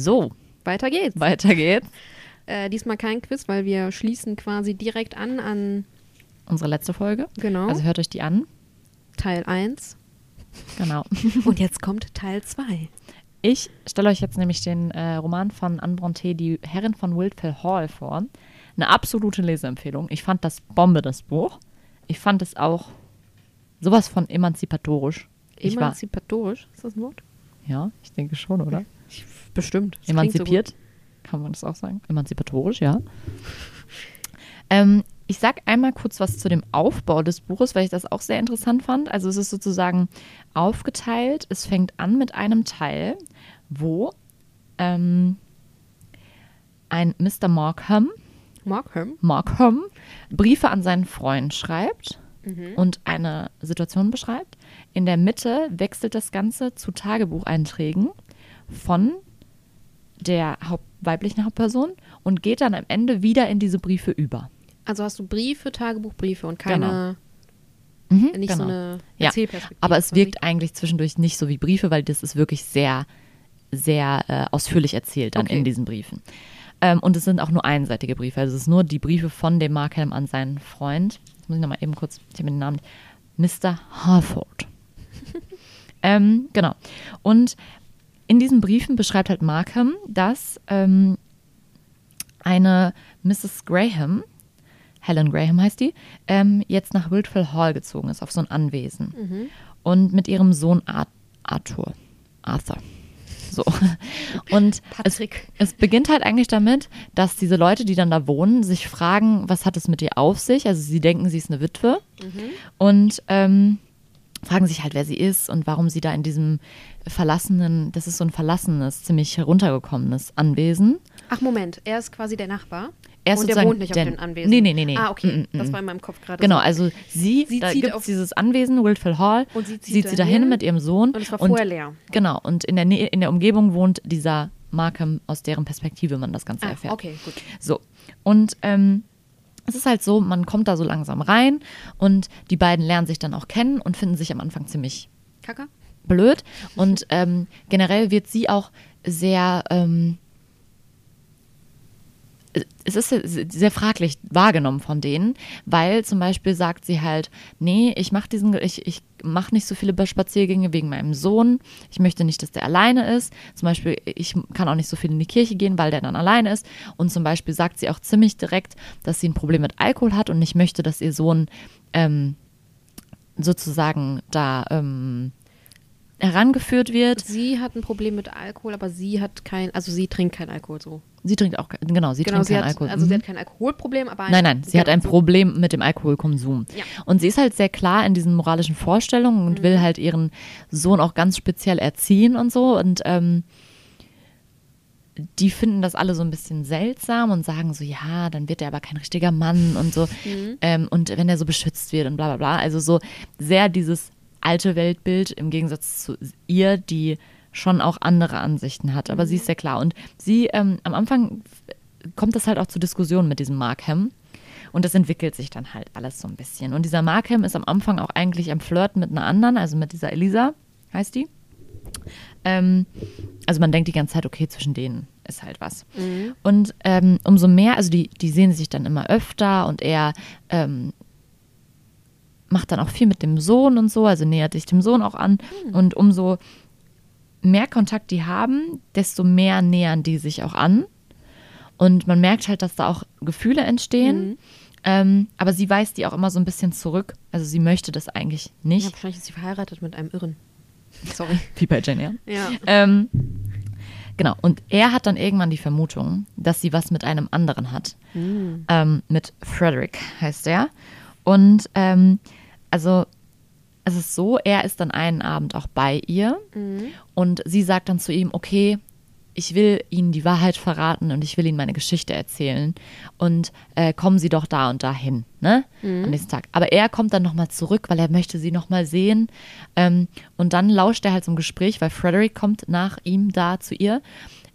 So, Weiter geht's. weiter geht's. Äh, diesmal kein Quiz, weil wir schließen quasi direkt an an Unsere letzte Folge. genau Also hört euch die an. Teil 1. Genau. Und jetzt kommt Teil 2. Ich stelle euch jetzt nämlich den äh, Roman von Anne Brontë, Die Herrin von Wildfell Hall, vor. Eine absolute Leseempfehlung. Ich fand das Bombe, das Buch. Ich fand es auch sowas von emanzipatorisch. War, Emanzipatorisch, ist das ein Wort? ja, ich denke schon, oder? Bestimmt. Das klingt so. Emanzipiert, kann man das auch sagen. Emanzipatorisch, ja. ähm, ich sag einmal kurz was zu dem Aufbau des Buches, weil ich das auch sehr interessant fand. Also es ist sozusagen aufgeteilt. Es fängt an mit einem Teil, wo ähm, ein Mr. Markham, Markham. Markham Briefe an seinen Freund schreibt Mhm. und eine Situation beschreibt. In der Mitte wechselt das Ganze zu Tagebucheinträgen von der Haupt weiblichen Hauptperson und geht dann am Ende wieder in diese Briefe über. Also hast du Briefe, Tagebuchbriefe und keine, Mhm, nicht so eine Ja, Erzählperspektive. aber es wirkt eigentlich zwischendurch nicht so wie Briefe, weil das ist wirklich sehr, sehr äh, ausführlich erzählt dann Okay. in diesen Briefen. Ähm, und es sind auch nur einseitige Briefe. Also es ist nur die Briefe von dem Markham an seinen Freund. Jetzt muss ich nochmal eben kurz, ich habe den Namen nicht. Mr. Harford. ähm, genau. Und in diesen Briefen beschreibt halt Markham, dass ähm, eine Mrs. Graham, Helen Graham heißt die, ähm, jetzt nach Wildfell Hall gezogen ist, auf so ein Anwesen. Mhm. Und mit ihrem Sohn Ar Arthur. Arthur. So. Und es, es beginnt halt eigentlich damit, dass diese Leute, die dann da wohnen, sich fragen, was hat es mit ihr auf sich? Also sie denken, sie ist eine Witwe und ähm, fragen sich halt, wer sie ist und warum sie da in diesem verlassenen, das ist so ein verlassenes, ziemlich heruntergekommenes Anwesen. Ach Moment, er ist quasi der Nachbar. Er ist und der wohnt nicht der- auf den Anwesen. Nee, nee, nee, nee. Ah, okay. Mm, mm, Das mm. war in meinem Kopf gerade Genau, so. also sie, Sie da gibt es dieses Anwesen, Wildfell Hall, Und sie zieht sie dahin mit ihrem Sohn. und es war vorher leer. Genau, und in der, Nähe, in der Umgebung wohnt dieser Markham, aus deren Perspektive man das Ganze Ah, erfährt. okay, gut. So, und ähm, es ist halt so, man kommt da so langsam rein und die beiden lernen sich dann auch kennen und finden sich am Anfang ziemlich Kaka? blöd. Und ähm, generell wird sie auch sehr, ähm, es ist sehr fraglich wahrgenommen von denen, weil zum Beispiel sagt sie halt, nee, ich mache diesen, ich, ich mache nicht so viele Spaziergänge wegen meinem Sohn. Ich möchte nicht, dass der alleine ist. Zum Beispiel, ich kann auch nicht so viel in die Kirche gehen, weil der dann alleine ist. Und zum Beispiel sagt sie auch ziemlich direkt, dass sie ein Problem mit Alkohol hat und nicht möchte, dass ihr Sohn ähm, sozusagen da ähm, herangeführt wird. Sie hat ein Problem mit Alkohol, aber sie hat kein, also sie trinkt kein Alkohol so. Sie trinkt auch, genau, sie genau, trinkt sie keinen hat, Alkohol. also sie Mhm. hat kein Alkoholproblem, aber ein, Nein, nein, sie hat ein. Problem mit dem Alkoholkonsum. Ja. Und sie ist halt sehr klar in diesen moralischen Vorstellungen und Mhm. will halt ihren Sohn auch ganz speziell erziehen und so. Und ähm, die finden das alle so ein bisschen seltsam und sagen so, ja, dann wird er aber kein richtiger Mann und so. Mhm. Ähm, und wenn er so beschützt wird und bla bla bla. Also so sehr dieses alte Weltbild im Gegensatz zu ihr, die schon auch andere Ansichten hat. Aber sie ist sehr klar. Und sie, ähm, am Anfang kommt das halt auch zu Diskussionen mit diesem Markham. Und das entwickelt sich dann halt alles so ein bisschen. Und dieser Markham ist am Anfang auch eigentlich am Flirten mit einer anderen, also mit dieser Elisa, heißt die. Ähm, also man denkt die ganze Zeit, okay, zwischen denen ist halt was. Mhm. Und ähm, umso mehr, also die, die sehen sich dann immer öfter und er ähm, macht dann auch viel mit dem Sohn und so, also nähert sich dem Sohn auch an. Und umso mehr Kontakt die haben, desto mehr nähern die sich auch an. Und man merkt halt, dass da auch Gefühle entstehen. Mhm. Ähm, aber sie weist die auch immer so ein bisschen zurück. Also sie möchte das eigentlich Ja, nicht. wahrscheinlich ist sie verheiratet mit einem Irren. Sorry. Wie bei Jane Eyre. Ja. Ähm, genau. Und er hat dann irgendwann die Vermutung, dass sie was mit einem anderen hat. Mhm. Ähm, mit Frederick heißt er. Und ähm, also es ist so, er ist dann einen Abend auch bei ihr Mhm. und sie sagt dann zu ihm, okay, ich will Ihnen die Wahrheit verraten und ich will Ihnen meine Geschichte erzählen. Und äh, kommen Sie doch da und dahin, ne? Am nächsten Tag. Aber er kommt dann nochmal zurück, weil er möchte sie nochmal sehen. Ähm, und dann lauscht er halt zum Gespräch, weil Frederick kommt nach ihm da zu ihr.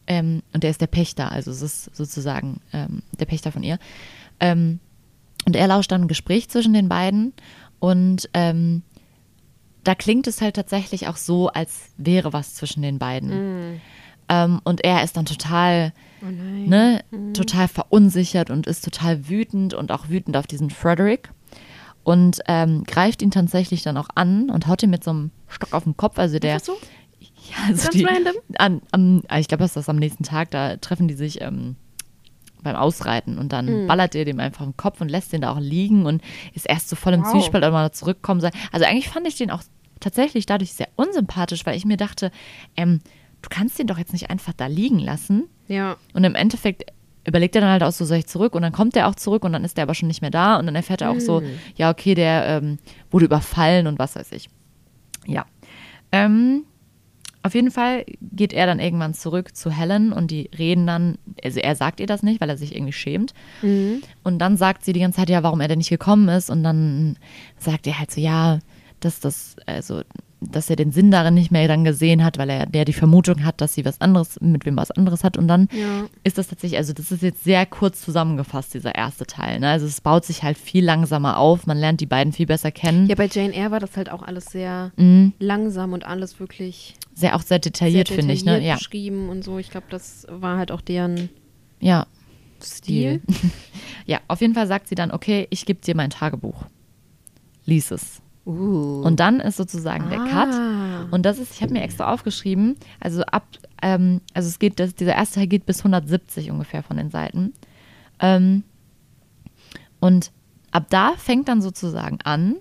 Ähm, und der ist der Pächter, also es ist sozusagen ähm, der Pächter von ihr. Ähm, und er lauscht dann ein Gespräch zwischen den beiden. Und ähm, da klingt es halt tatsächlich auch so, als wäre was zwischen den beiden. Ähm, und er ist dann total, Oh ne, total verunsichert und ist total wütend und auch wütend auf diesen Frederick. Und ähm, greift ihn tatsächlich dann auch an und haut ihn mit so einem Stock auf den Kopf. Also der, so? ja, also Ganz die, random? An, ah, ich glaube, das ist das am nächsten Tag, da treffen die sich ähm, beim Ausreiten und dann Mhm. ballert er dem einfach im Kopf und lässt den da auch liegen und ist erst so voll im Wow. Zwiespalt, ob er zurückkommen soll. Also eigentlich fand ich den auch tatsächlich dadurch sehr unsympathisch, weil ich mir dachte, ähm, du kannst den doch jetzt nicht einfach da liegen lassen. Ja. Und im Endeffekt überlegt er dann halt auch so, soll ich zurück? Und dann kommt er auch zurück und dann ist er aber schon nicht mehr da und dann erfährt er auch so, ja, okay, der ähm, wurde überfallen und was weiß ich. Ja. Ähm, auf jeden Fall geht er dann irgendwann zurück zu Helen und die reden dann, also er sagt ihr das nicht, weil er sich irgendwie schämt. Und dann sagt sie die ganze Zeit, ja, warum er denn nicht gekommen ist. Und dann sagt er halt so, ja, dass das, also, dass er den Sinn darin nicht mehr dann gesehen hat, weil er der die Vermutung hat, dass sie was anderes, mit wem was anderes hat. Und dann Ja. ist das tatsächlich, also das ist jetzt sehr kurz zusammengefasst, dieser erste Teil. Ne? Also es baut sich halt viel langsamer auf, man lernt die beiden viel besser kennen. Ja, bei Jane Eyre war das halt auch alles sehr Mhm. langsam und alles wirklich Sehr auch sehr detailliert, sehr finde ich, ne? detailliert Ja. beschrieben und so. Ich glaube, das war halt auch deren Ja. Stil. ja, auf jeden Fall sagt sie dann, okay, ich gebe dir mein Tagebuch. Lies es. Uh. Und dann ist sozusagen der Cut. Ah. Und das ist, ich habe mir extra aufgeschrieben, also ab, ähm, also es geht, das, dieser erste Teil geht bis 170 ungefähr von den Seiten. Ähm, und ab da fängt dann sozusagen an,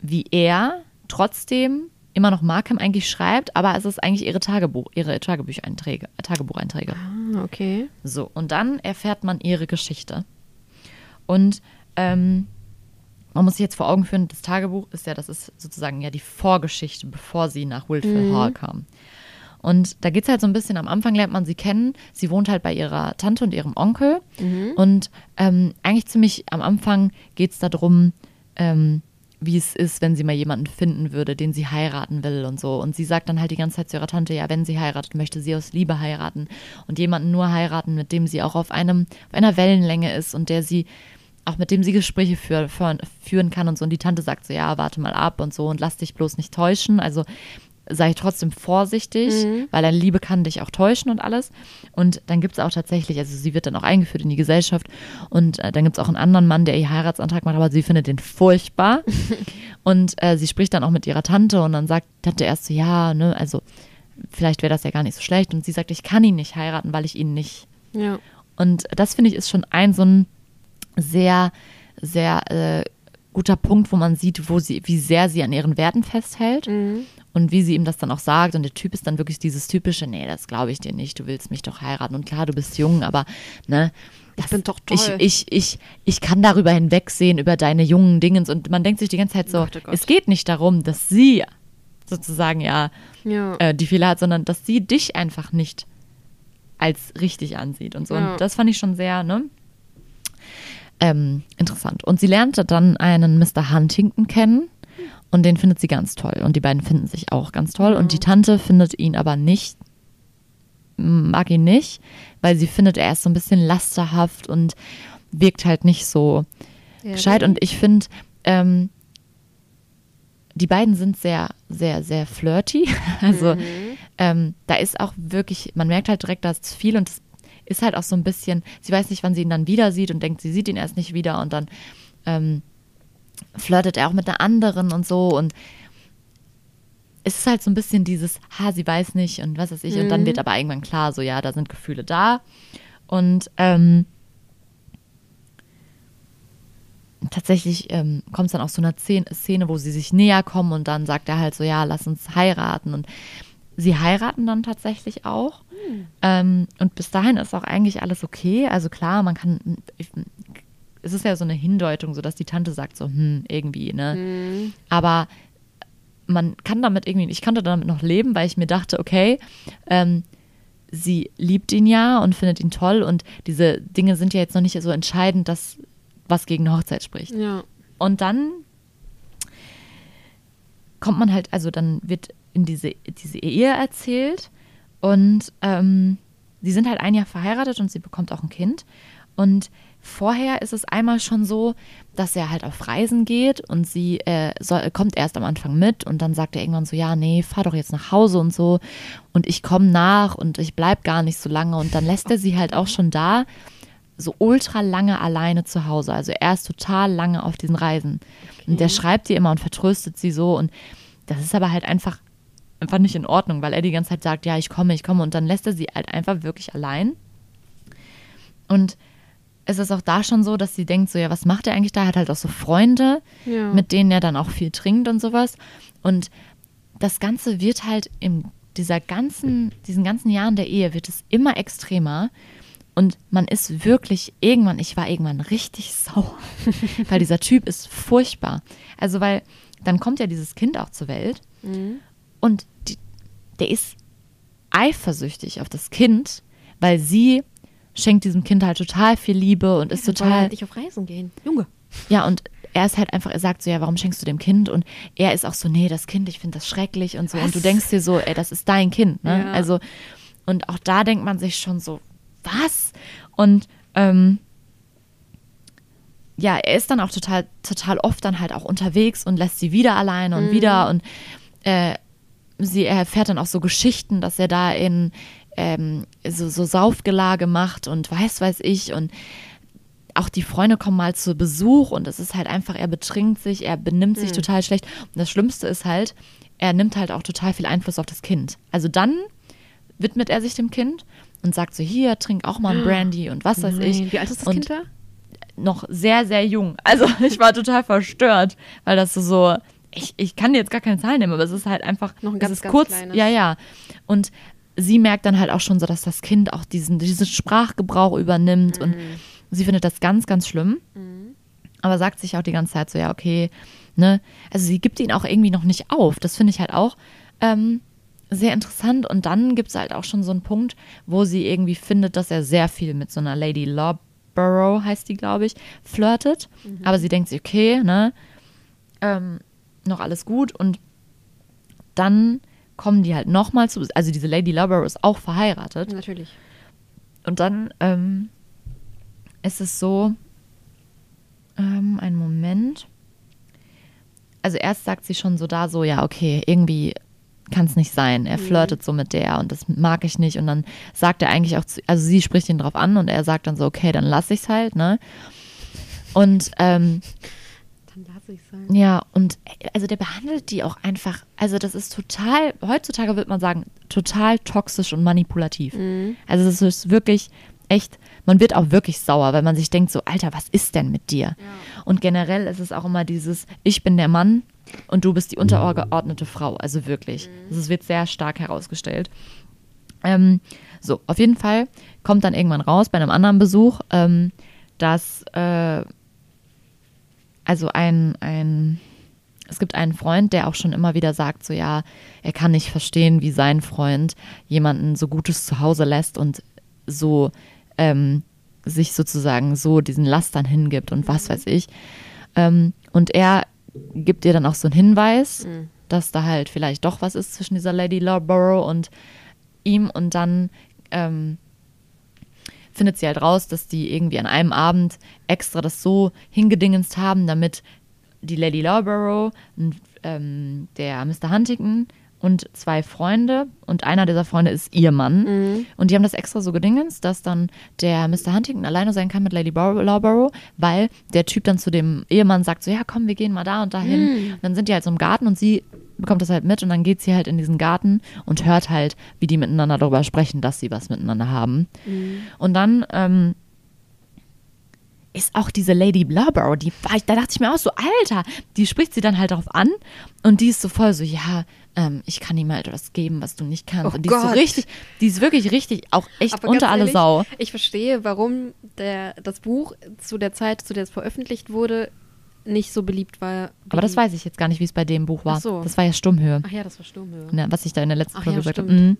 wie er trotzdem immer noch Markham eigentlich schreibt, aber es ist eigentlich ihre Tagebuch, ihre Tagebucheinträge, Tagebucheinträge. Ah, okay. So, und dann erfährt man ihre Geschichte. Und ähm, man muss sich jetzt vor Augen führen, das Tagebuch ist ja, das ist sozusagen ja die Vorgeschichte, bevor sie nach Wiltford Hall kam. Und da geht es halt so ein bisschen, am Anfang lernt man sie kennen. Sie wohnt halt bei ihrer Tante und ihrem Onkel. Und ähm, eigentlich ziemlich am Anfang geht es darum, ähm, wie es ist, wenn sie mal jemanden finden würde, den sie heiraten will und so. Und sie sagt dann halt die ganze Zeit zu ihrer Tante, ja, wenn sie heiratet, möchte sie aus Liebe heiraten und jemanden nur heiraten, mit dem sie auch auf einem, auf einer Wellenlänge ist und der sie, auch mit dem sie Gespräche für, führen kann und so. Und die Tante sagt so, ja, warte mal ab und so und lass dich bloß nicht täuschen. Also sei trotzdem vorsichtig, weil deine Liebe kann dich auch täuschen und alles. Und dann gibt es auch tatsächlich, also sie wird dann auch eingeführt in die Gesellschaft und äh, dann gibt es auch einen anderen Mann, der ihr Heiratsantrag macht, aber sie findet den furchtbar. und äh, sie spricht dann auch mit ihrer Tante und dann sagt Tante erst so, ja, ne, also vielleicht wäre das ja gar nicht so schlecht. Und sie sagt, ich kann ihn nicht heiraten, weil ich ihn nicht Ja. und das finde ich ist schon ein so ein sehr, sehr äh, guter Punkt, wo man sieht, wo sie, wie sehr sie an ihren Werten festhält und wie sie ihm das dann auch sagt. Und der Typ ist dann wirklich dieses typische, nee, das glaube ich dir nicht, du willst mich doch heiraten. Und klar, du bist jung, aber ne, das, bin doch Ich, toll. ich, ich, ich kann darüber hinwegsehen, über deine jungen Dingens. Und man denkt sich die ganze Zeit so, Gott, oh Gott. es geht nicht darum, dass sie sozusagen ja Ja. äh, die Fehler hat, sondern dass sie dich einfach nicht als richtig ansieht und so. Ja. Und das fand ich schon sehr, ne? Ähm, interessant. Und sie lernte dann einen Mr. Huntington kennen und den findet sie ganz toll. Und die beiden finden sich auch ganz toll. Und die Tante findet ihn aber nicht, mag ihn nicht, weil sie findet, er ist so ein bisschen lasterhaft und wirkt halt nicht so gescheit. Und ich finde, ähm, die beiden sind sehr, sehr, sehr flirty. Also ähm, da ist auch wirklich, man merkt halt direkt, da ist viel und es ist halt auch so ein bisschen, sie weiß nicht, wann sie ihn dann wieder sieht und denkt, sie sieht ihn erst nicht wieder und dann ähm, flirtet er auch mit einer anderen und so und es ist halt so ein bisschen dieses, ha, sie weiß nicht und was weiß ich und dann wird aber irgendwann klar, so ja, da sind Gefühle da und ähm, tatsächlich ähm, kommt es dann auch zu einer Szene, wo sie sich näher kommen und dann sagt er halt so, ja, lass uns heiraten. Und sie heiraten dann tatsächlich auch. Ähm, und bis dahin ist auch eigentlich alles okay. Also klar, man kann, ich, es ist ja so eine Hindeutung, so dass die Tante sagt so, hm, irgendwie, ne? Aber man kann damit irgendwie, ich konnte damit noch leben, weil ich mir dachte, okay, ähm, sie liebt ihn ja und findet ihn toll und diese Dinge sind ja jetzt noch nicht so entscheidend, dass was gegen eine Hochzeit spricht. Ja. Und dann kommt man halt, also dann wird in diese, diese Ehe erzählt und ähm, sie sind halt ein Jahr verheiratet und sie bekommt auch ein Kind. Und vorher ist es einmal schon so, dass er halt auf Reisen geht und sie äh, soll, kommt erst am Anfang mit und dann sagt er irgendwann so, ja, nee, fahr doch jetzt nach Hause und so und ich komme nach und ich bleib gar nicht so lange und dann lässt er sie halt auch schon da so ultra lange alleine zu Hause. Also er ist total lange auf diesen Reisen. Und der schreibt ihr immer und vertröstet sie so und das ist aber halt einfach einfach nicht in Ordnung, weil er die ganze Zeit sagt, ja, ich komme, ich komme und dann lässt er sie halt einfach wirklich allein. Und es ist auch da schon so, dass sie denkt so, ja, was macht er eigentlich da? Er hat halt auch so Freunde, Ja. mit denen er dann auch viel trinkt und sowas. Und das Ganze wird halt in dieser ganzen, diesen ganzen Jahren der Ehe wird es immer extremer. Und man ist wirklich irgendwann, ich war irgendwann richtig sauer, weil dieser Typ ist furchtbar. Also, weil dann kommt ja dieses Kind auch zur Welt Mhm. Und die, der ist eifersüchtig auf das Kind, weil sie schenkt diesem Kind halt total viel Liebe und ist Wollen total. halt nicht auf Reisen gehen. Junge. Ja, und er ist halt einfach, er sagt so, ja, warum schenkst du dem Kind? Und er ist auch so, nee, das Kind, ich finde das schrecklich und so. Und du Was? denkst dir so, ey, das ist dein Kind, ne? Ja. Also, und auch da denkt man sich schon so, was? Und ähm, ja, er ist dann auch total, total oft dann halt auch unterwegs und lässt sie wieder alleine und wieder und äh, sie erfährt dann auch so Geschichten, dass er da in ähm, so, so Saufgelage macht und weiß, weiß ich und auch die Freunde kommen mal zu Besuch und es ist halt einfach, er betrinkt sich, er benimmt sich total schlecht. Und das Schlimmste ist halt, er nimmt halt auch total viel Einfluss auf das Kind. Also dann widmet er sich dem Kind und sagt so, hier, trink auch mal ein Brandy und was weiß Nein. ich. Wie alt ist das und Kind da? noch sehr, sehr jung. Also ich war total verstört, weil das so, so ich, ich kann dir jetzt gar keine Zahlen nehmen, aber es ist halt einfach Noch ein es ganz, ist ganz kurz, kleines. ja, ja. Und sie merkt dann halt auch schon so, dass das Kind auch diesen, diesen Sprachgebrauch übernimmt und sie findet das ganz, ganz schlimm. Aber sagt sich auch die ganze Zeit so, ja, okay, ne? Also sie gibt ihn auch irgendwie noch nicht auf. Das finde ich halt auch ähm, sehr interessant. Und dann gibt es halt auch schon so einen Punkt, wo sie irgendwie findet, dass er sehr viel mit so einer Lady Lawborough, heißt die, glaube ich, flirtet. Aber sie denkt sich, okay, ne? Ähm, noch alles gut. Und dann kommen die halt nochmal zu, also diese Lady Lawborough ist auch verheiratet. Natürlich. Und dann ähm, ist es so, ähm, einen Moment. Also erst sagt sie schon so da so, ja, okay, irgendwie kann es nicht sein. Er flirtet so mit der und das mag ich nicht. Und dann sagt er eigentlich auch, zu, also sie spricht ihn drauf an und er sagt dann so, okay, dann lass ich's halt, ne? Und ähm, Dann lasse ich sein. ja, und äh, also der behandelt die auch einfach, also das ist total, heutzutage würde man sagen, total toxisch und manipulativ. Also es ist wirklich echt, man wird auch wirklich sauer, weil man sich denkt so, Alter, was ist denn mit dir? Und generell ist es auch immer dieses, ich bin der Mann und du bist die untergeordnete Frau, also wirklich. Das wird sehr stark herausgestellt. Ähm, so, auf jeden Fall kommt dann irgendwann raus bei einem anderen Besuch, ähm, dass äh, also ein, ein, es gibt einen Freund, der auch schon immer wieder sagt, so ja, er kann nicht verstehen, wie sein Freund jemanden so Gutes zu Hause lässt und so ähm, sich sozusagen so diesen Lastern hingibt und was weiß ich. Ähm, und er gibt ihr dann auch so einen Hinweis, dass da halt vielleicht doch was ist zwischen dieser Lady Lawborough und ihm und dann ähm, findet sie halt raus, dass die irgendwie an einem Abend extra das so hingedingenst haben, damit die Lady Lawborough, und, ähm, der Mr. Huntington und zwei Freunde und einer dieser Freunde ist ihr Mann. Und die haben das extra so gedingenst, dass dann der Mr. Huntington alleine sein kann mit Lady Lawborough, weil der Typ dann zu dem Ehemann sagt so, ja komm, wir gehen mal da und dahin. Und dann sind die halt so im Garten und sie bekommt das halt mit und dann geht sie halt in diesen Garten und hört halt, wie die miteinander darüber sprechen, dass sie was miteinander haben. Und dann ähm, ist auch diese Lady Blubber, die da dachte ich mir auch so, Alter, die spricht sie dann halt darauf an und die ist so voll so, ja, ähm, ich kann ihm halt was geben, was du nicht kannst. Oh und die ist so Gott. richtig, die ist wirklich richtig, auch echt Aber unter alle ehrlich, Sau. Ich verstehe, warum der, das Buch zu der Zeit, zu der es veröffentlicht wurde, nicht so beliebt war. Aber das weiß ich jetzt gar nicht, wie es bei dem Buch war. Ach so. Das war ja Stummhöhe, Ach ja, das war Sturmhöhe. ne, was ich da in der letzten Ach Folge ja, gesagt habe. Mhm.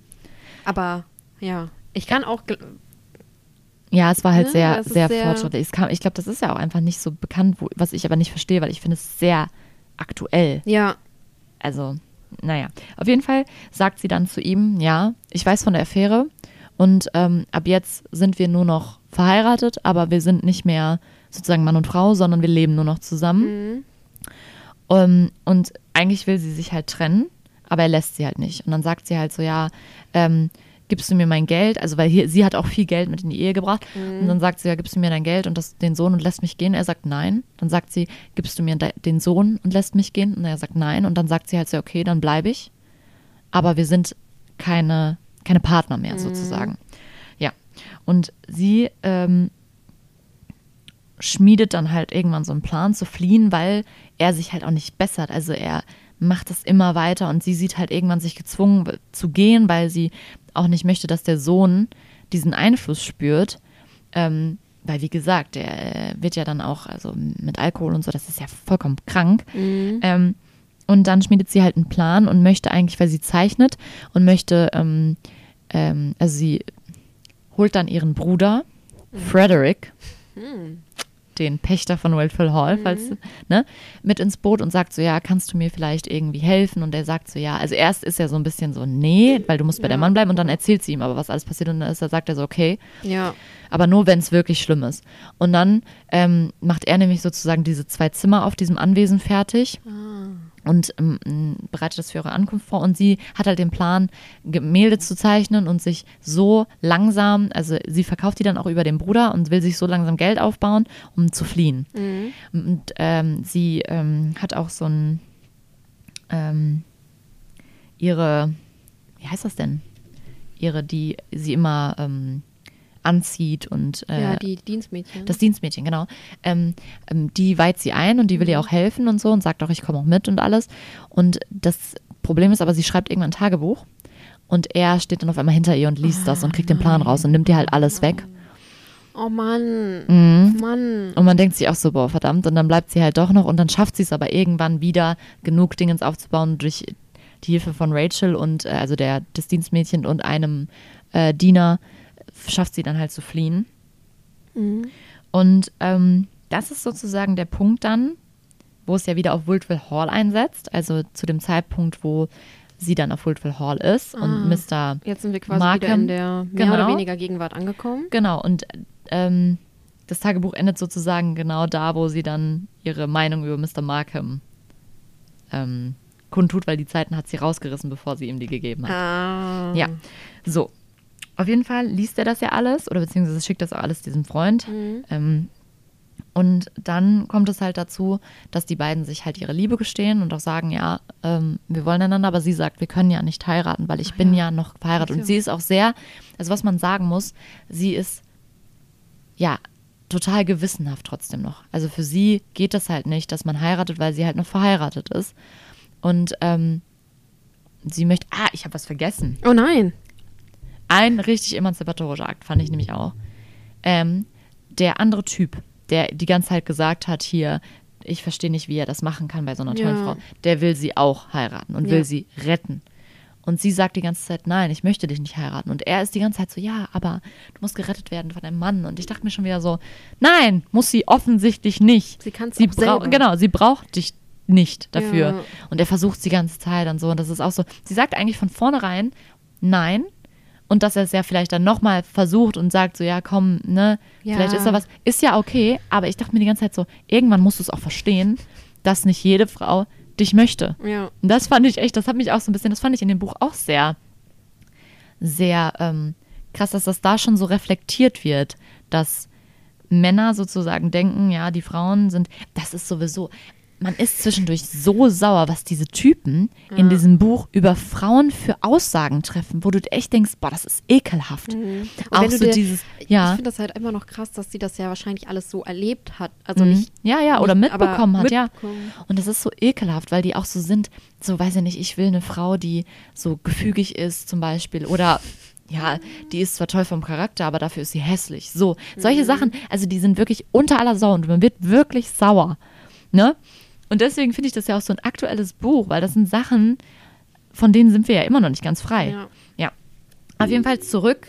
Aber ja, Ich kann auch. Ja, es war halt Ne, sehr, sehr, sehr- fortschrittlich. Kam, ich glaube, das ist ja auch einfach nicht so bekannt, wo, was ich aber nicht verstehe, weil ich finde es sehr aktuell. Ja. Also, naja. Auf jeden Fall sagt sie dann zu ihm, ja, ich weiß von der Affäre und ähm, ab jetzt sind wir nur noch verheiratet, aber wir sind nicht mehr sozusagen Mann und Frau, sondern wir leben nur noch zusammen. Mhm. Ähm, und eigentlich will sie sich halt trennen, aber er lässt sie halt nicht. Und dann sagt sie halt so, ja, ähm, gibst du mir mein Geld? Also, weil hier, sie hat auch viel Geld mit in die Ehe gebracht. Und dann sagt sie, ja, gibst du mir dein Geld und das, den Sohn und lässt mich gehen? Er sagt nein. Dann sagt sie, gibst du mir de den Sohn und lässt mich gehen? Und er sagt nein. Und dann sagt sie halt so, okay, dann bleibe ich. Aber wir sind keine, keine Partner mehr sozusagen. Ja. Und sie ähm, schmiedet dann halt irgendwann so einen Plan zu fliehen, weil er sich halt auch nicht bessert. Also er macht das immer weiter und sie sieht halt irgendwann sich gezwungen zu gehen, weil sie auch nicht möchte, dass der Sohn diesen Einfluss spürt. Ähm, weil, wie gesagt, der äh, wird ja dann auch, also mit Alkohol und so, das ist ja vollkommen krank. Ähm, und dann schmiedet sie halt einen Plan und möchte eigentlich, weil sie zeichnet und möchte, ähm, ähm, also sie holt dann ihren Bruder, Frederick, den Pächter von Wildfell Hall, falls, ne, mit ins Boot und sagt so, ja, kannst du mir vielleicht irgendwie helfen? Und er sagt so, ja, also erst ist er so ein bisschen so, nee, weil du musst bei der Ja. Mann bleiben und dann erzählt sie ihm aber, was alles passiert und dann ist er, sagt er so, okay, Ja. aber nur, wenn es wirklich schlimm ist. Und dann ähm, macht er nämlich sozusagen diese zwei Zimmer auf diesem Anwesen fertig und ähm, bereitet das für ihre Ankunft vor. Und sie hat halt den Plan, Gemälde zu zeichnen und sich so langsam, also sie verkauft die dann auch über den Bruder und will sich so langsam Geld aufbauen, um zu fliehen. Und ähm, sie ähm, hat auch so ein, ähm, ihre, wie heißt das denn? Ihre, die sie immer ähm, anzieht und äh, ja, die Dienstmädchen. das Dienstmädchen, genau. Ähm, ähm, die weiht sie ein und die will ihr auch helfen und so und sagt auch, ich komme auch mit und alles. Und das Problem ist aber, sie schreibt irgendwann ein Tagebuch und er steht dann auf einmal hinter ihr und liest das und kriegt den Plan raus und nimmt ihr halt alles weg. oh Mann. Mhm. Mann. Und man denkt sich auch so, boah, verdammt. Und dann bleibt sie halt doch noch und dann schafft sie es aber irgendwann wieder, genug Dingens aufzubauen durch die Hilfe von Rachel und äh, also der des Dienstmädchen und einem äh, Diener schafft sie dann halt zu fliehen. Mhm. Und ähm, das ist sozusagen der Punkt dann, wo es ja wieder auf Woodville Hall einsetzt, also zu dem Zeitpunkt, wo sie dann auf Woodville Hall ist und Mr. Jetzt sind wir quasi Markham. wieder in der mehr Genau. oder weniger Gegenwart angekommen. Genau, und ähm, das Tagebuch endet sozusagen genau da, wo sie dann ihre Meinung über Mr. Markham ähm, kundtut, weil die Zeiten hat sie rausgerissen, bevor sie ihm die gegeben hat. Ah. Ja, so. Auf jeden Fall liest er das ja alles oder beziehungsweise schickt das auch alles diesem Freund. Ähm, und dann kommt es halt dazu, dass die beiden sich halt ihre Liebe gestehen und auch sagen, ja, ähm, wir wollen einander, aber sie sagt, wir können ja nicht heiraten, weil ich bin ja. noch verheiratet. Ach Und sie ist auch sehr, also was man sagen muss, sie ist ja total gewissenhaft trotzdem noch. Also für sie geht das halt nicht, dass man heiratet, weil sie halt noch verheiratet ist. Und ähm, sie möchte, ah, ich habe was vergessen. Oh nein. Ein richtig emanzipatorischer Akt fand ich nämlich auch. Ähm, der andere Typ, der die ganze Zeit gesagt hat, hier, ich verstehe nicht, wie er das machen kann bei so einer tollen Ja. Frau, der will sie auch heiraten und Ja. will sie retten. Und sie sagt die ganze Zeit, nein, ich möchte dich nicht heiraten. Und er ist die ganze Zeit so, ja, aber du musst gerettet werden von einem Mann. Und ich dachte mir schon wieder so, nein, muss sie offensichtlich nicht. Sie sie auch selber. Genau, sie braucht dich nicht dafür. Ja. Und er versucht die ganze Zeit und so. Und das ist auch so, sie sagt eigentlich von vornherein, nein. Und dass er es ja vielleicht dann nochmal versucht und sagt so, ja, komm, ne, Ja. vielleicht ist da was. Ist ja okay, aber ich dachte mir die ganze Zeit so, irgendwann musst du es auch verstehen, dass nicht jede Frau dich möchte. Ja. Und das fand ich echt, das hat mich auch so ein bisschen, das fand ich in dem Buch auch sehr, sehr ähm, krass, dass das da schon so reflektiert wird, dass Männer sozusagen denken, ja, die Frauen sind, das ist sowieso, man ist zwischendurch so sauer, was diese Typen in diesem Buch über Frauen für Aussagen treffen, wo du echt denkst, boah, das ist ekelhaft. Und Auch so dir- dieses, Ich ja. finde das halt immer noch krass, dass sie das ja wahrscheinlich alles so erlebt hat. Also Mhm. nicht. ja, ja, oder nicht, mitbekommen hat, ja. mitbekommen. Und das ist so ekelhaft, weil die auch so sind, so weiß ich nicht, ich will eine Frau, die so gefügig ist zum Beispiel oder ja, die ist zwar toll vom Charakter, aber dafür ist sie hässlich. So, solche Mhm. Sachen, also die sind wirklich unter aller Sau und man wird wirklich sauer, ne? Und deswegen finde ich das ja auch so ein aktuelles Buch, weil das sind Sachen, von denen sind wir ja immer noch nicht ganz frei. Ja. Ja. Auf jeden Fall zurück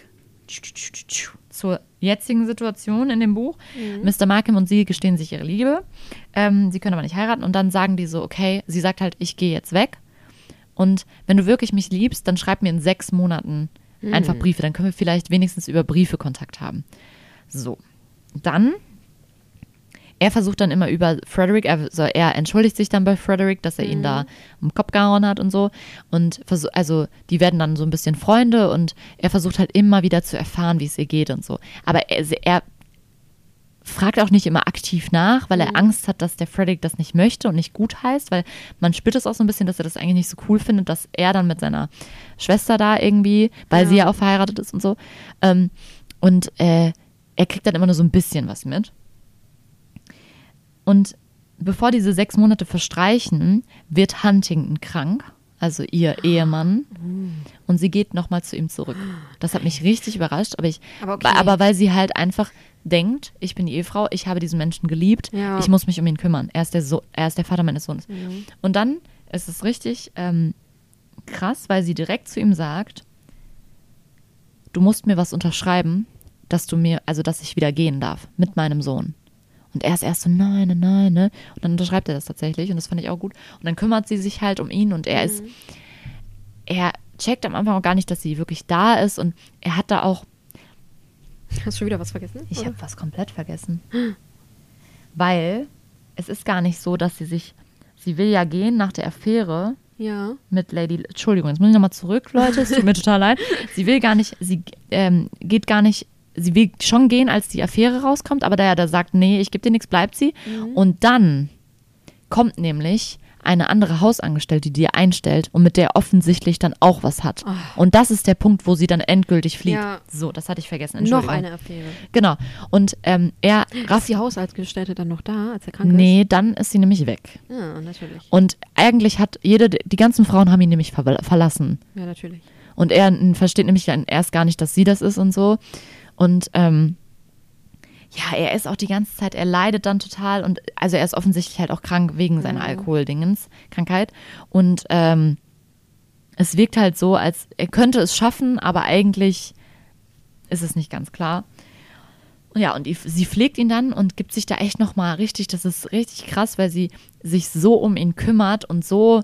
zur jetzigen Situation in dem Buch. Mr. Markham und sie gestehen sich ihre Liebe. Ähm, sie können aber nicht heiraten und dann sagen die so, okay, sie sagt halt, ich gehe jetzt weg. Und wenn du wirklich mich liebst, dann schreib mir in sechs Monaten einfach Briefe. Dann können wir vielleicht wenigstens über Briefe Kontakt haben. So. Dann er versucht dann immer über Frederick, also er entschuldigt sich dann bei Frederick, dass er ihn da im Kopf gehauen hat und so. Und also die werden dann so ein bisschen Freunde und er versucht halt immer wieder zu erfahren, wie es ihr geht und so. Aber er, er fragt auch nicht immer aktiv nach, weil er Angst hat, dass der Frederick das nicht möchte und nicht gut heißt, weil man spürt es auch so ein bisschen, dass er das eigentlich nicht so cool findet, dass er dann mit seiner Schwester da irgendwie, weil Ja. sie ja auch verheiratet ist und so. Ähm, und äh, er kriegt dann immer nur so ein bisschen was mit. Und bevor diese sechs Monate verstreichen, wird Huntington krank, also ihr Ehemann, und sie geht nochmal zu ihm zurück. Das hat mich richtig überrascht, aber ich, Aber okay. aber weil sie halt einfach denkt, ich bin die Ehefrau, ich habe diesen Menschen geliebt, Ja. ich muss mich um ihn kümmern. Er ist der, so er ist der Vater meines Sohnes. Mhm. Und dann ist es richtig ähm, krass, weil sie direkt zu ihm sagt, du musst mir was unterschreiben, dass du mir, also dass ich wieder gehen darf mit meinem Sohn. Und er ist erst so, nein, nein, nein, ne? Und dann unterschreibt er das tatsächlich und das fand ich auch gut. Und dann kümmert sie sich halt um ihn und er ist, er checkt am Anfang auch gar nicht, dass sie wirklich da ist und er hat da auch, Hast du schon wieder was vergessen? ich habe was komplett vergessen. Weil es ist gar nicht so, dass sie sich, sie will ja gehen nach der Affäre Ja. mit Lady, Entschuldigung, jetzt muss ich nochmal zurück, Leute, es tut mir total leid. Sie will gar nicht, sie ähm, geht gar nicht, sie will schon gehen, als die Affäre rauskommt, aber da er da sagt, nee, ich gebe dir nichts, bleibt sie. Und dann kommt nämlich eine andere Hausangestellte, die ihr einstellt und mit der offensichtlich dann auch was hat. Und das ist der Punkt, wo sie dann endgültig flieht. Ja. So, das hatte ich vergessen. Noch eine Affäre. Genau. Und ähm, er Ist rafft. die Hausangestellte dann noch da, als er krank Nee, dann ist sie nämlich weg. ist? Ja, natürlich. Und eigentlich hat jede, die ganzen Frauen haben ihn nämlich ver verlassen. Ja, natürlich. Und er versteht nämlich erst gar nicht, dass sie das ist und so. Und ähm, ja, er ist auch die ganze Zeit, er leidet dann total und also er ist offensichtlich halt auch krank wegen seiner Alkoholdingens, Krankheit. Und ähm, es wirkt halt so, als er könnte es schaffen, aber eigentlich ist es nicht ganz klar. Ja, und sie pflegt ihn dann und gibt sich da echt nochmal richtig, das ist richtig krass, weil sie sich so um ihn kümmert und so,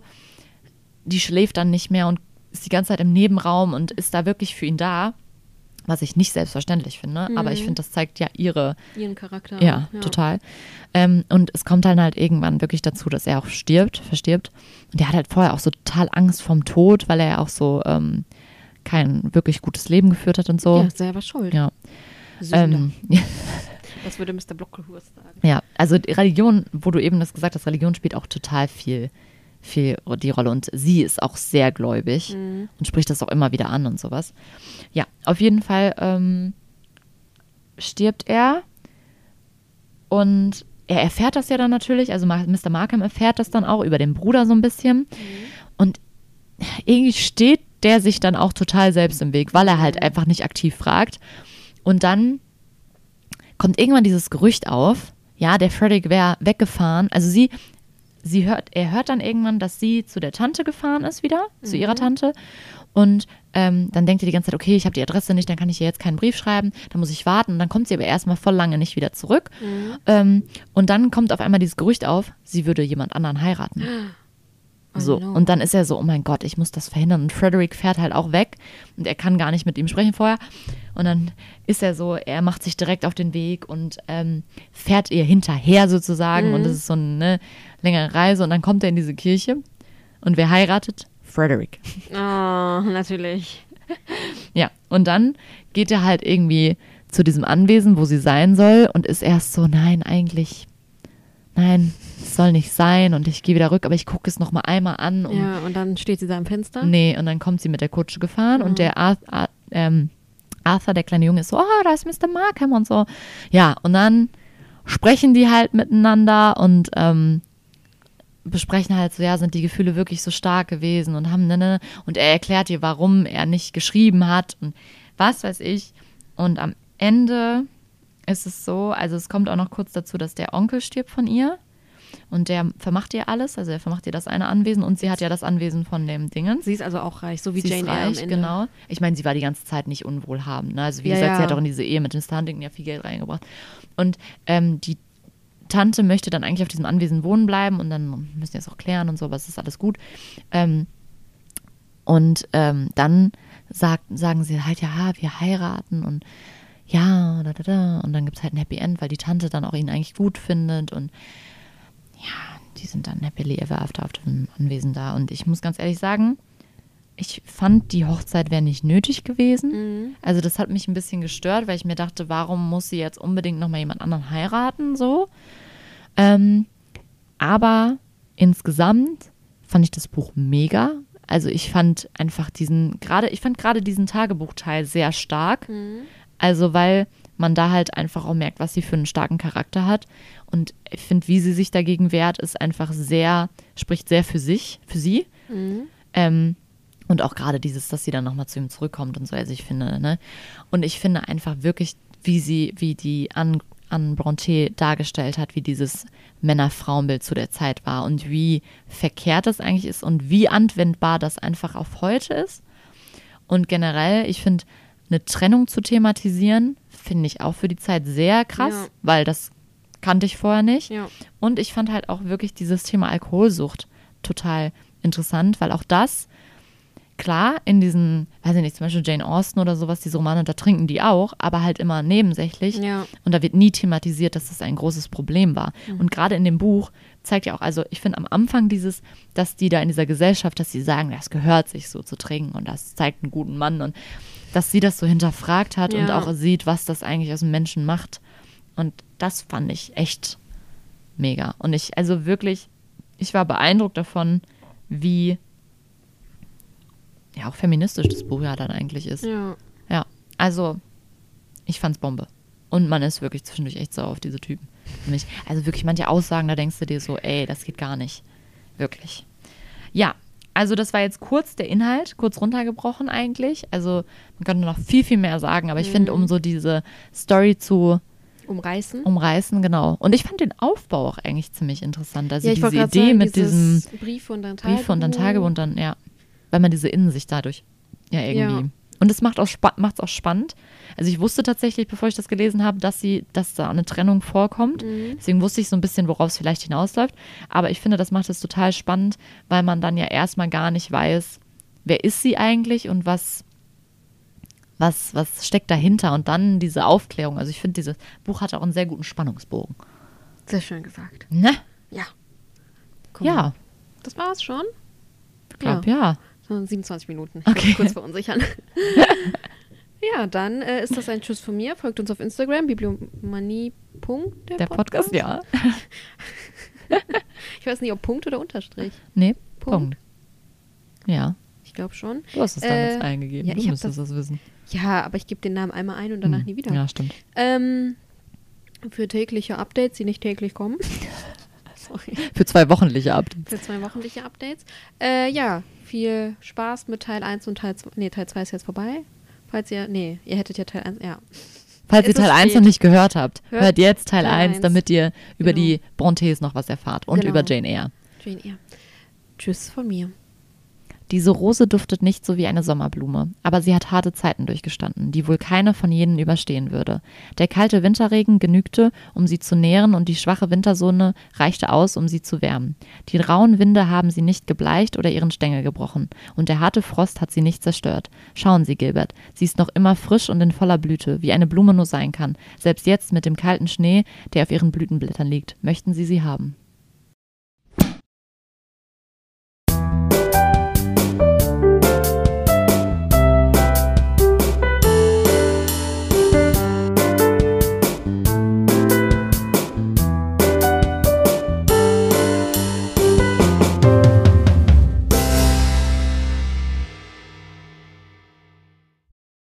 die schläft dann nicht mehr und ist die ganze Zeit im Nebenraum und ist da wirklich für ihn da, was ich nicht selbstverständlich finde, aber ich finde, das zeigt ja ihre, Ihren Charakter. ja, total. Ähm, und es kommt dann halt irgendwann wirklich dazu, dass er auch stirbt, verstirbt. Und der hat halt vorher auch so total Angst vorm Tod, weil er ja auch so ähm, kein wirklich gutes Leben geführt hat und so. Ja, selber schuld. Ja. Ähm, ja, Das würde Mr. Blockhurst sagen. ja, also die Religion, wo du eben das gesagt hast, Religion spielt auch total viel, viel die Rolle. Und sie ist auch sehr gläubig und spricht das auch immer wieder an und sowas. Ja, auf jeden Fall ähm, stirbt er und er erfährt das ja dann natürlich, also Mr. Markham erfährt das dann auch über den Bruder so ein bisschen. Und irgendwie steht der sich dann auch total selbst im Weg, weil er halt einfach nicht aktiv fragt. Und dann kommt irgendwann dieses Gerücht auf, ja, der Frederick wäre weggefahren. Also sie, sie hört, er hört dann irgendwann, dass sie zu der Tante gefahren ist wieder, zu ihrer Tante. Und ähm, dann denkt er die ganze Zeit, okay, ich habe die Adresse nicht, dann kann ich ihr jetzt keinen Brief schreiben, dann muss ich warten. Und dann kommt sie aber erstmal voll lange nicht wieder zurück. Ähm, und dann kommt auf einmal dieses Gerücht auf, sie würde jemand anderen heiraten. So, und dann ist er so, oh mein Gott, ich muss das verhindern. Und Frederick fährt halt auch weg und er kann gar nicht mit ihm sprechen vorher. Und dann ist er so, er macht sich direkt auf den Weg und ähm, fährt ihr hinterher sozusagen. Und es ist so eine längere Reise. Und dann kommt er in diese Kirche und wer heiratet? Frederick. Oh, natürlich. Ja, und dann geht er halt irgendwie zu diesem Anwesen, wo sie sein soll und ist erst so, nein, eigentlich, nein, es soll nicht sein und ich gehe wieder rück, aber ich gucke es noch mal einmal an, um Ja, und dann steht sie da am Fenster. Nee, und dann kommt sie mit der Kutsche gefahren und der Arthur, ähm, Arthur, der kleine Junge, ist so, oh, da ist Mr. Markham und so. Ja, und dann sprechen die halt miteinander und ähm, besprechen halt so, ja, sind die Gefühle wirklich so stark gewesen und haben, ne, ne, und er erklärt ihr, warum er nicht geschrieben hat und was weiß ich. Und am Ende ist es so, also es kommt auch noch kurz dazu, dass der Onkel stirbt von ihr. Und der vermacht ihr alles, also er vermacht ihr das eine Anwesen und sie hat ja das Anwesen von dem Dingen. Sie ist also auch reich, so wie Sie Jane ist Eyre reich, Ende. genau. Ich meine, sie war die ganze Zeit nicht unwohlhabend. Ne? Also wie Ja, gesagt, sie ja. hat auch in diese Ehe mit Mr. Huntington ja viel Geld reingebracht. Und ähm, die Tante möchte dann eigentlich auf diesem Anwesen wohnen bleiben und dann müssen die das auch klären und so, aber es ist alles gut. Ähm, und ähm, dann sagt, sagen sie halt, ja, wir heiraten und ja, da, da, da. Und dann gibt es halt ein Happy End, weil die Tante dann auch ihn eigentlich gut findet und ja, die sind dann happily ever after auf dem Anwesen da. Und ich muss ganz ehrlich sagen, ich fand, die Hochzeit wäre nicht nötig gewesen. Mhm. Also das hat mich ein bisschen gestört, weil ich mir dachte, warum muss sie jetzt unbedingt nochmal jemand anderen heiraten, so. Ähm, aber insgesamt fand ich das Buch mega. Also ich fand einfach diesen, gerade, ich fand gerade diesen Tagebuchteil sehr stark. Mhm. Also weil man da halt einfach auch merkt, was sie für einen starken Charakter hat. Und ich finde, wie sie sich dagegen wehrt, ist einfach sehr, spricht sehr für sich, für sie. Mhm. Ähm, und auch gerade dieses, dass sie dann nochmal zu ihm zurückkommt und so, also ich finde, ne? Und ich finde einfach wirklich, wie sie, wie die Anne, Anne Bronte dargestellt hat, wie dieses Männer-Frauenbild zu der Zeit war und wie verkehrt das eigentlich ist und wie anwendbar das einfach auf heute ist. Und generell, ich finde, eine Trennung zu thematisieren, finde ich auch für die Zeit sehr krass, Ja. weil das kannte ich vorher nicht. Ja. Und ich fand halt auch wirklich dieses Thema Alkoholsucht total interessant, weil auch das, klar, in diesen, weiß ich nicht, zum Beispiel Jane Austen oder sowas, diese Romane, da trinken die auch, aber halt immer nebensächlich. Ja. Und da wird nie thematisiert, dass das ein großes Problem war. Mhm. Und gerade in dem Buch zeigt ja auch, also ich finde am Anfang dieses, dass die da in dieser Gesellschaft, dass sie sagen, das gehört sich so zu trinken und das zeigt einen guten Mann und dass sie das so hinterfragt hat und Ja. auch sieht, was das eigentlich aus dem Menschen macht. Und das fand ich echt mega. Und ich, also wirklich, ich war beeindruckt davon, wie ja auch feministisch das Buch ja dann eigentlich ist. Ja. Ja, also ich fand's Bombe. Und man ist wirklich zwischendurch echt sauer auf diese Typen. Also wirklich manche Aussagen, da denkst du dir so, ey, das geht gar nicht. Wirklich. Ja, also das war jetzt kurz der Inhalt, kurz runtergebrochen eigentlich. Also man könnte noch viel, viel mehr sagen, aber ich finde, um so diese Story zu Umreißen. umreißen, genau. Und ich fand den Aufbau auch eigentlich ziemlich interessant. Also ja, diese Idee sagen, mit diesem Briefe und dann Tagebuch. Brief und dann Tagebuch und dann, ja, weil man diese Innensicht dadurch ja irgendwie. Ja. Und es macht auch macht auch spannend. Also ich wusste tatsächlich, bevor ich das gelesen habe, dass sie, dass da eine Trennung vorkommt. Mhm. Deswegen wusste ich so ein bisschen, worauf es vielleicht hinausläuft. Aber ich finde, das macht es total spannend, weil man dann ja erstmal gar nicht weiß, wer ist sie eigentlich und was, was, was steckt dahinter und dann diese Aufklärung. Also ich finde, dieses Buch hat auch einen sehr guten Spannungsbogen. Sehr schön gesagt. Ne? Ja. Mal. Ja, Das war's schon. ich glaube ja. So 27 Minuten. Ich Okay. kurz verunsichern. ja, dann äh, ist das ein Tschüss von mir. Folgt uns auf Instagram, bibliomanie. Der, Der Podcast, ja. Ich weiß nicht, ob Punkt oder Unterstrich. Nee, Punkt. Punkt. Ja, Ich glaube schon. du hast es damals Äh, eingegeben. ja, du müsstest das, wissen. Ja, aber ich gebe den Namen einmal ein und danach Hm. nie wieder. Ja, stimmt. Ähm, für tägliche Updates, die nicht täglich kommen. Für zwei wochenliche Updates. Für zwei wochenliche Updates. Äh, ja, viel Spaß mit Teil 1 und Teil 2. Nee, Teil 2 ist jetzt vorbei. Falls ihr, nee, ihr hättet ja Teil 1, ja. Falls ihr Teil 1 spät. noch nicht gehört habt, Hört hört jetzt Teil, Teil 1, 1. damit ihr über Genau. die Brontes noch was erfahrt und Genau. über Jane Eyre. Jane Eyre. Tschüss von mir. Diese Rose duftet nicht so wie eine Sommerblume, aber sie hat harte Zeiten durchgestanden, die wohl keine von jenen überstehen würde. Der kalte Winterregen genügte, um sie zu nähren, und die schwache Wintersonne reichte aus, um sie zu wärmen. Die rauen Winde haben sie nicht gebleicht oder ihren Stängel gebrochen, und der harte Frost hat sie nicht zerstört. Schauen Sie, Gilbert, sie ist noch immer frisch und in voller Blüte, wie eine Blume nur sein kann. Selbst jetzt mit dem kalten Schnee, der auf ihren Blütenblättern liegt, möchten Sie sie haben.